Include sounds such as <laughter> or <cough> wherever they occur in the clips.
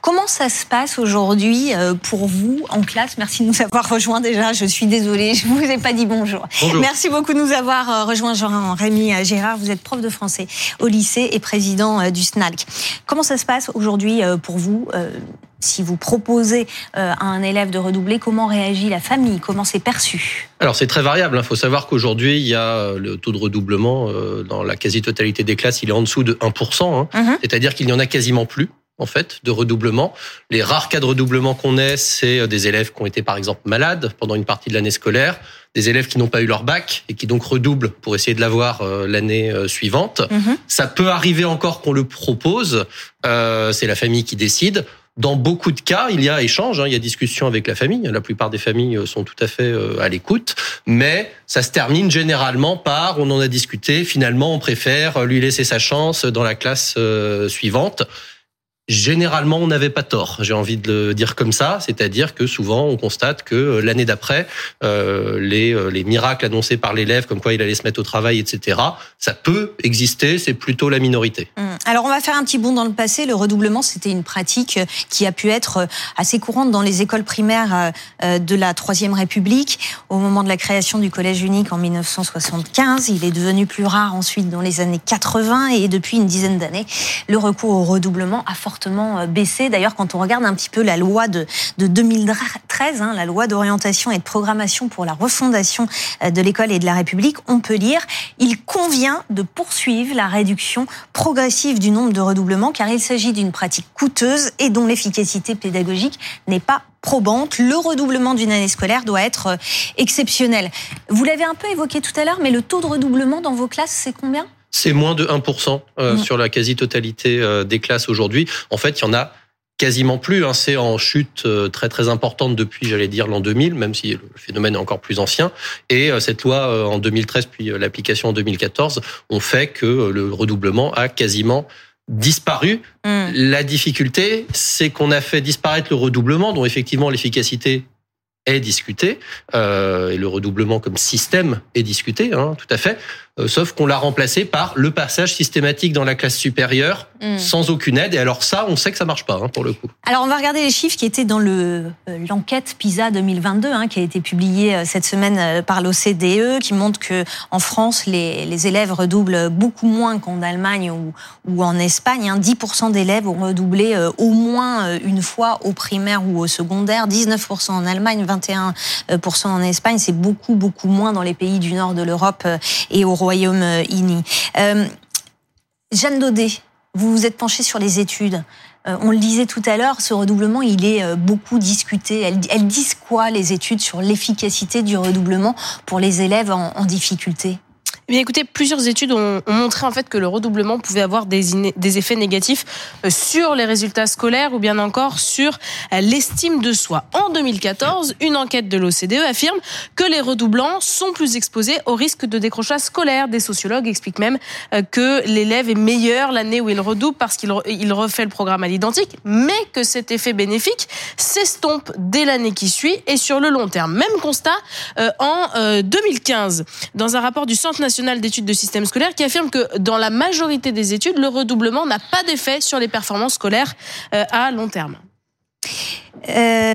Comment ça se passe aujourd'hui euh, pour vous en classe? Merci de nous avoir rejoints déjà. Je suis désolée, je ne vous ai pas dit bonjour. bonjour. Merci beaucoup de nous avoir euh, rejoints, Jean-Rémy Gérard. Vous êtes prof de français au lycée et président euh, du SNALC. Comment ça se passe aujourd'hui pour vous si vous proposez à un élève de redoubler, comment réagit la famille? Comment c'est perçu? Alors c'est très variable. Il hein. faut savoir qu'aujourd'hui, il y a le taux de redoublement dans la quasi-totalité des classes, il est en dessous de 1%. Hein. Mhm. C'est-à-dire qu'il n'y en a quasiment plus en fait de redoublement. Les rares cas de redoublement qu'on ait, c'est euh, des élèves qui ont été par exemple malades pendant une partie de l'année scolaire, des élèves qui n'ont pas eu leur bac et qui donc redoublent pour essayer de l'avoir euh, l'année euh, suivante. Mhm. Ça peut arriver encore qu'on le propose, c'est la famille qui décide. Dans beaucoup de cas, il y a échange, hein, il y a discussion avec la famille. La plupart des familles sont tout à fait à l'écoute, mais ça se termine généralement par on en a discuté. Finalement, on préfère lui laisser sa chance dans la classe suivante généralement, on n'avait pas tort. J'ai envie de le dire comme ça, c'est-à-dire que souvent, on constate que euh, l'année d'après, euh, les, euh, les miracles annoncés par l'élève, comme quoi il allait se mettre au travail, etc., ça peut exister, c'est plutôt la minorité. Hum. Alors, on va faire un petit bond dans le passé. Le redoublement, c'était une pratique qui a pu être assez courante dans les écoles primaires de la Troisième République. Au moment de la création du collège unique en 1975, il est devenu plus rare ensuite dans les années 80 et depuis une dizaine d'années, le recours au redoublement a fortement euh, baissé. D'ailleurs, quand on regarde un petit peu la loi de, de 2013, hein, la loi d'orientation et de programmation pour la refondation euh, de l'école et de la République, on peut lire il convient de poursuivre la réduction progressive du nombre de redoublements car il s'agit d'une pratique coûteuse et dont l'efficacité pédagogique n'est pas probante. Le redoublement d'une année scolaire doit être euh, exceptionnel. Vous l'avez un peu évoqué tout à l'heure, mais le taux de redoublement dans vos classes, c'est combien? C'est moins de 1% euh, mm. sur la quasi-totalité euh, des classes aujourd'hui. En fait, il y en a quasiment plus. Hein. C'est en chute euh, très très importante depuis, j'allais dire, l'an 2000, même si le phénomène est encore plus ancien. Et cette loi en 2013, puis l'application en 2014, ont fait que le redoublement a quasiment disparu. Mm. La difficulté, c'est qu'on a fait disparaître le redoublement, dont effectivement l'efficacité est discutée, et le redoublement comme système est discuté, hein, tout à fait. Euh, sauf qu'on l'a remplacé par le passage systématique dans la classe supérieure hmm. sans aucune aide. Et alors ça, on sait que ça marche pas hein, pour le coup. Alors on va regarder les chiffres qui étaient dans le euh, l'enquête PISA 2022, hein, qui a été publiée euh, cette semaine par l'OCDE, qui montre que en France, les, les élèves redoublent beaucoup moins qu'en Allemagne ou, ou en Espagne. Hein. 10% d'élèves ont redoublé au moins une fois au primaire ou au secondaire, 19% en Allemagne, 21% en Espagne. C'est beaucoup beaucoup moins dans les pays du nord de l'Europe et au Euh, Jeanne Daudet, vous vous êtes penchée sur les études. Euh, on le disait tout à l'heure, ce redoublement, il est euh, beaucoup discuté. Elles, disent quoi, les études, sur l'efficacité du redoublement pour les élèves en difficulté? Eh écoutez, plusieurs études ont, montré en fait que le redoublement pouvait avoir des, des effets négatifs euh, sur les résultats scolaires ou bien encore sur euh, l'estime de soi. En 2014, une enquête de l'OCDE affirme que les redoublants sont plus exposés au risque de décrochage scolaire. Des sociologues expliquent même euh, que l'élève est meilleur l'année où il redouble parce qu'il refait le programme à l'identique, mais que cet effet bénéfique s'estompe dès l'année qui suit et sur le long terme. Même constat en 2015 dans un rapport du Centre national d'études de système scolaire qui affirme que dans la majorité des études, le redoublement n'a pas d'effet sur les performances scolaires euh, à long terme. Euh,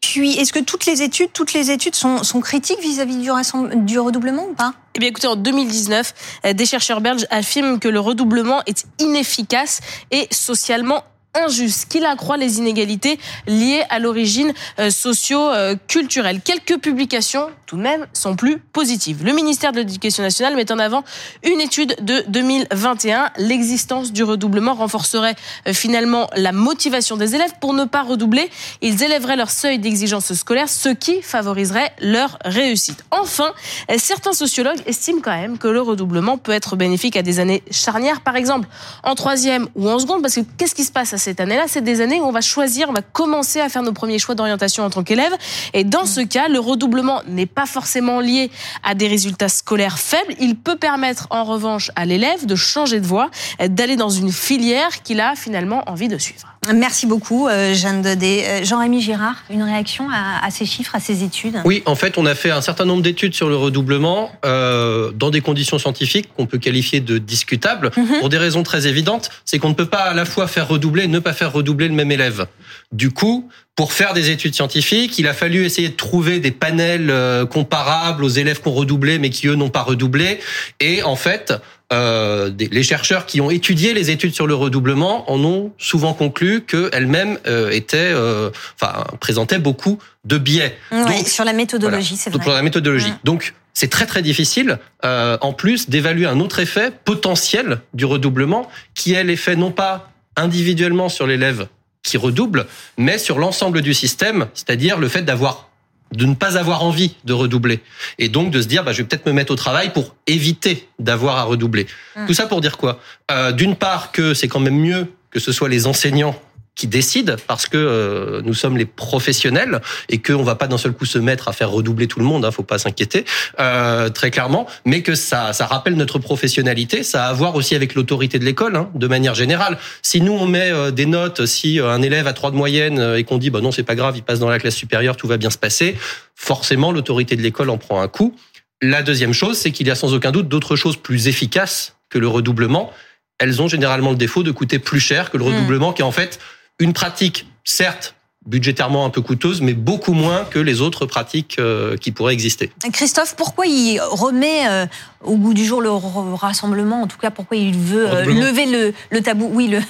puis, est-ce que toutes les études, toutes les études sont, critiques vis-à-vis du, du, redoublement ou pas? Eh bien, écoutez, en 2019, euh, des chercheurs belges affirment que le redoublement est inefficace et socialement injuste, qu'il accroît les inégalités liées à l'origine euh, socio-culturelle. Quelques publications, tout de même, sont plus positives. Le ministère de l'Éducation nationale met en avant une étude de 2021. L'existence du redoublement renforcerait euh, finalement la motivation des élèves pour ne pas redoubler. Ils élèveraient leur seuil d'exigence scolaire, ce qui favoriserait leur réussite. Enfin, euh, certains sociologues estiment quand même que le redoublement peut être bénéfique à des années charnières, par exemple en troisième ou en seconde, parce que qu'est-ce qui se passe à cette année-là, c'est des années où on va choisir, on va commencer à faire nos premiers choix d'orientation en tant qu'élève. Et dans ce cas, le redoublement n'est pas forcément lié à des résultats scolaires faibles. Il peut permettre en revanche à l'élève de changer de voie, d'aller dans une filière qu'il a finalement envie de suivre. Merci beaucoup, euh, Jeanne Dodé. Euh, Jean-Rémy Girard, une réaction à, ces chiffres, à ces études Oui, en fait, on a fait un certain nombre d'études sur le redoublement euh, dans des conditions scientifiques qu'on peut qualifier de discutables, mhm. pour des raisons très évidentes. C'est qu'on ne peut pas à la fois faire redoubler et ne pas faire redoubler le même élève. Du coup, pour faire des études scientifiques, il a fallu essayer de trouver des panels comparables aux élèves qui ont redoublé mais qui eux n'ont pas redoublé. Et en fait, euh, les chercheurs qui ont étudié les études sur le redoublement en ont souvent conclu qu'elles-mêmes euh, étaient, euh, enfin, présentaient beaucoup de biais. Oui, sur la méthodologie, c'est vrai. Sur la méthodologie. Donc, c'est très très difficile, en plus, d'évaluer un autre effet potentiel du redoublement, qui est l'effet non pas individuellement sur l'élève qui redouble, mais sur l'ensemble du système, c'est-à-dire le fait d'avoir de ne pas avoir envie de redoubler et donc de se dire bah, je vais peut-être me mettre au travail pour éviter d'avoir à redoubler. Mmh. Tout ça pour dire quoi? Euh, D'une part que c'est quand même mieux que ce soit les enseignants qui décident parce que euh, nous sommes les professionnels et qu'on va pas d'un seul coup se mettre à faire redoubler tout le monde, hein, faut pas s'inquiéter euh, très clairement, mais que ça ça rappelle notre professionnalité, ça a à voir aussi avec l'autorité de l'école hein, de manière générale. Si nous on met euh, des notes, si un élève a trois de moyenne et qu'on dit bah non c'est pas grave, il passe dans la classe supérieure, tout va bien se passer, forcément l'autorité de l'école en prend un coup. La deuxième chose, c'est qu'il y a sans aucun doute d'autres choses plus efficaces que le redoublement. Elles ont généralement le défaut de coûter plus cher que le hmm. redoublement, qui est en fait une pratique, certes, budgétairement un peu coûteuse, mais beaucoup moins que les autres pratiques euh, qui pourraient exister. Christophe, pourquoi il remet euh, au bout du jour le rassemblement En tout cas, pourquoi il veut euh, lever le, le, tabou? Oui, le,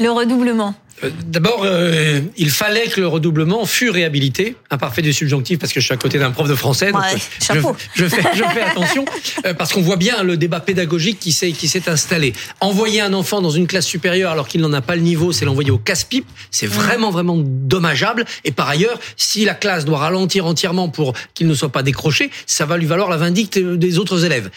le redoublement. Euh, d'abord, euh, il fallait que le redoublement fût réhabilité. Imparfait du subjonctif parce que je suis à côté d'un prof de français. Donc je, je, fais, je fais attention <laughs> euh, parce qu'on voit bien le débat pédagogique qui s'est qui s'est installé. Envoyer un enfant dans une classe supérieure alors qu'il n'en a pas le niveau, c'est l'envoyer au casse-pipe. C'est vraiment vraiment dommageable. Et par ailleurs, si la classe doit ralentir entièrement pour qu'il ne soit pas décroché, ça va lui valoir la vindicte des autres élèves.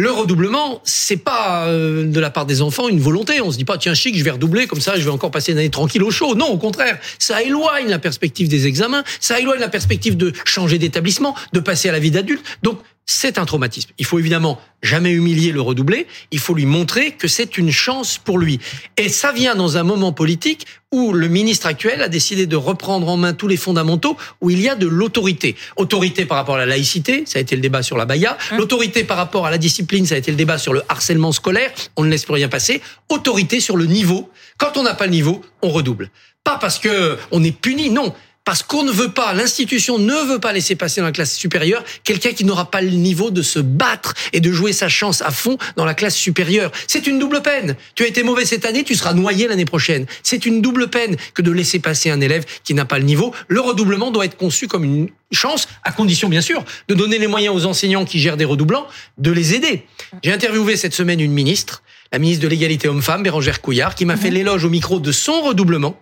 Le redoublement, c'est pas euh, de la part des enfants une volonté. On se dit pas tiens chic, je vais redoubler comme ça, je vais encore passer une année tranquille au chaud. Non, au contraire, ça éloigne la perspective des examens, ça éloigne la perspective de changer d'établissement, de passer à la vie d'adulte. Donc c'est un traumatisme. Il faut évidemment jamais humilier le redoubler, il faut lui montrer que c'est une chance pour lui. Et ça vient dans un moment politique où le ministre actuel a décidé de reprendre en main tous les fondamentaux, où il y a de l'autorité. Autorité par rapport à la laïcité, ça a été le débat sur la Baïa. Hein l'autorité par rapport à la discipline, ça a été le débat sur le harcèlement scolaire, on ne laisse plus rien passer. Autorité sur le niveau. Quand on n'a pas le niveau, on redouble. Pas parce que on est puni, non parce qu'on ne veut pas, l'institution ne veut pas laisser passer dans la classe supérieure quelqu'un qui n'aura pas le niveau de se battre et de jouer sa chance à fond dans la classe supérieure. C'est une double peine. Tu as été mauvais cette année, tu seras noyé l'année prochaine. C'est une double peine que de laisser passer un élève qui n'a pas le niveau. Le redoublement doit être conçu comme une chance, à condition bien sûr de donner les moyens aux enseignants qui gèrent des redoublants, de les aider. J'ai interviewé cette semaine une ministre, la ministre de l'égalité homme-femme, Bérangère Couillard, qui m'a fait mhm. l'éloge au micro de son redoublement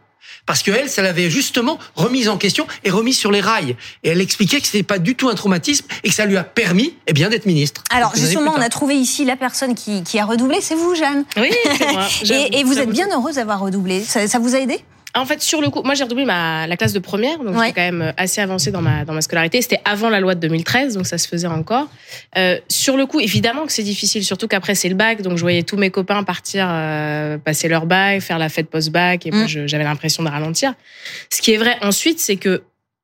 parce que elle, ça l'avait justement remise en question et remise sur les rails. Et elle expliquait que ce n'était pas du tout un traumatisme et que ça lui a permis, eh bien, d'être ministre. Alors justement, on a trouvé ici la personne qui, a redoublé, c'est vous, Jeanne. Oui, c'est moi. <laughs> et, vous êtes bien heureuse d'avoir redoublé. ça vous a aidé? En fait, sur le coup, moi j'ai redoublé ma, la classe de première, donc j'étais quand même euh, assez avancée dans ma, dans ma scolarité. C'était avant la loi de 2013, donc ça se faisait encore. Euh, sur le coup, évidemment que c'est difficile, surtout qu'après c'est le bac, donc je voyais tous mes copains partir, euh, passer leur bac, faire la fête post-bac, et moi mm. j'avais l'impression de ralentir. Ce qui est vrai ensuite, c'est que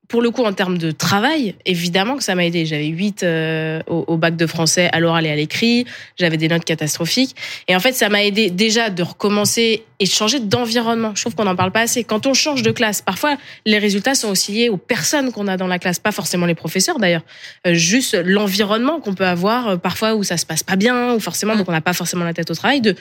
pour le coup, en termes de travail, évidemment que ça m'a aidé. J'avais 8 euh, au, bac de français à l'oral et à l'écrit. J'avais des notes catastrophiques. Et en fait, ça m'a aidé déjà de recommencer et de changer d'environnement. Je trouve qu'on n'en parle pas assez. Quand on change de classe, parfois, les résultats sont aussi liés aux personnes qu'on a dans la classe, pas forcément les professeurs d'ailleurs. Euh, juste l'environnement qu'on peut avoir, euh, parfois où ça se passe pas bien, ou forcément, donc on n'a pas forcément la tête au travail, de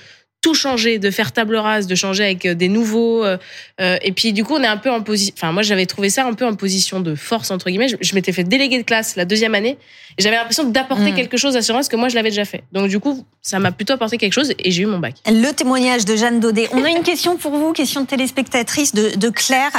tout changer, de faire table rase, de changer avec euh, des nouveaux. Euh, euh, et puis du coup, on est un peu en position. Enfin, moi, j'avais trouvé ça un peu en position de force entre guillemets. Je, m'étais fait déléguer de classe la deuxième année et j'avais l'impression d'apporter mm. quelque chose à ce que moi, je l'avais déjà fait. Donc du coup, ça m'a plutôt apporté quelque chose et j'ai eu mon bac. Le témoignage de Jeanne Daudet. On a une question pour vous, question de téléspectatrice de, de Claire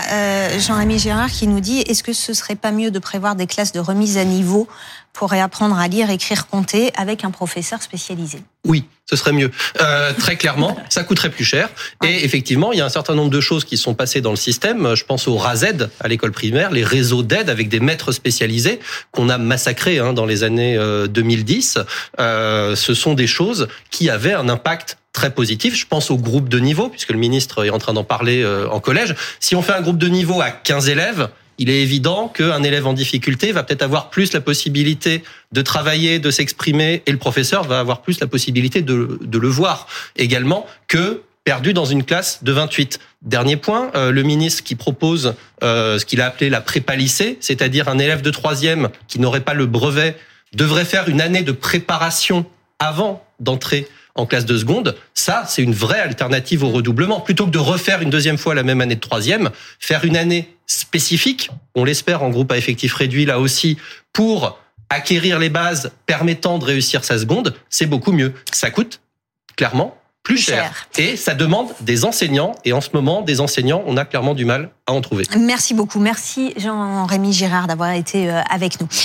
Jean-Rémy Gérard qui nous dit est-ce que ce serait pas mieux de prévoir des classes de remise à niveau pour réapprendre à lire, écrire, compter avec un professeur spécialisé Oui, ce serait mieux. Euh, très clairement, ça coûterait plus cher. Et effectivement, il y a un certain nombre de choses qui sont passées dans le système. Je pense au RASED à l'école primaire, les réseaux d'aide avec des maîtres spécialisés qu'on a massacrés hein, dans les années 2010. Euh, euh, ce sont des choses qui avaient un impact très positif. Je pense au groupe de niveau, puisque le ministre est en train d'en parler euh, en collège. Si on fait un groupe de niveau à 15 élèves, il est évident qu'un élève en difficulté va peut-être avoir plus la possibilité de travailler, de s'exprimer, et le professeur va avoir plus la possibilité de, de le voir également que perdu dans une classe de 28. Dernier point, euh, le ministre qui propose euh, ce qu'il a appelé la prépa lycée, c'est-à-dire un élève de troisième qui n'aurait pas le brevet, devrait faire une année de préparation avant d'entrer en classe de seconde, ça, c'est une vraie alternative au redoublement. Plutôt que de refaire une deuxième fois la même année de troisième, faire une année spécifique, on l'espère en groupe à effectif réduit là aussi, pour acquérir les bases permettant de réussir sa seconde, c'est beaucoup mieux. Ça coûte, clairement, plus cher. Et ça demande des enseignants. Et en ce moment, des enseignants, on a clairement du mal à en trouver. Merci beaucoup. Merci Jean-Rémy Girard d'avoir été euh, avec nous.